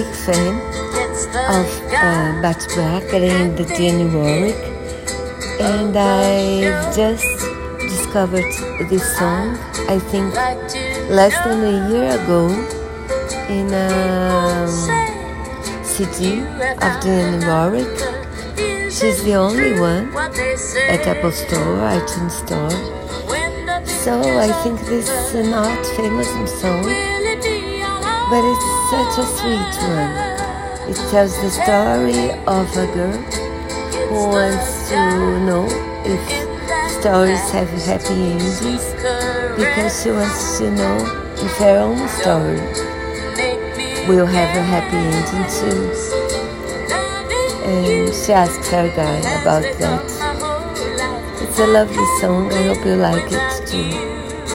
fan of uh, Bacharach and Dionne Warwick, and I just discovered this song. I think less than a year ago in a um, CD of Dionne Warwick. She's the only one at Apple Store, iTunes Store. So I think this is not famous song, but it's such a sweet one. It tells the story of a girl who wants to know if stories have happy endings because she wants to know if her own story will have a happy ending too. And she asks her guy about that. It's a lovely song. I hope you like it too.